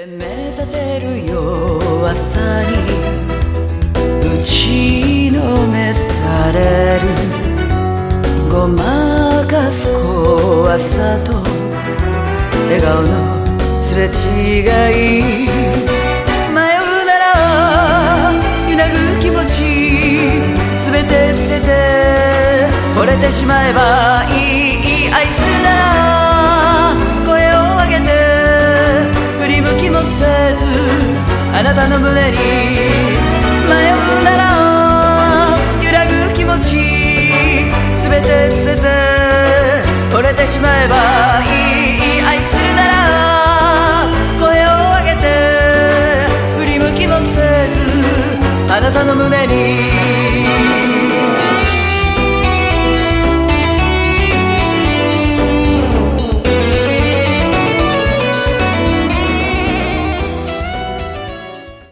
責め立てる弱さに打ちのめされるごまかす怖さと笑顔のすれ違い迷うなら揺らぐ気持ち全て捨てて惚れてしまえばいいたの胸に迷うなら揺らぐ気持ち全て捨てて折れてしまえばいい愛するなら声を上げて振り向きもせずあなたの胸に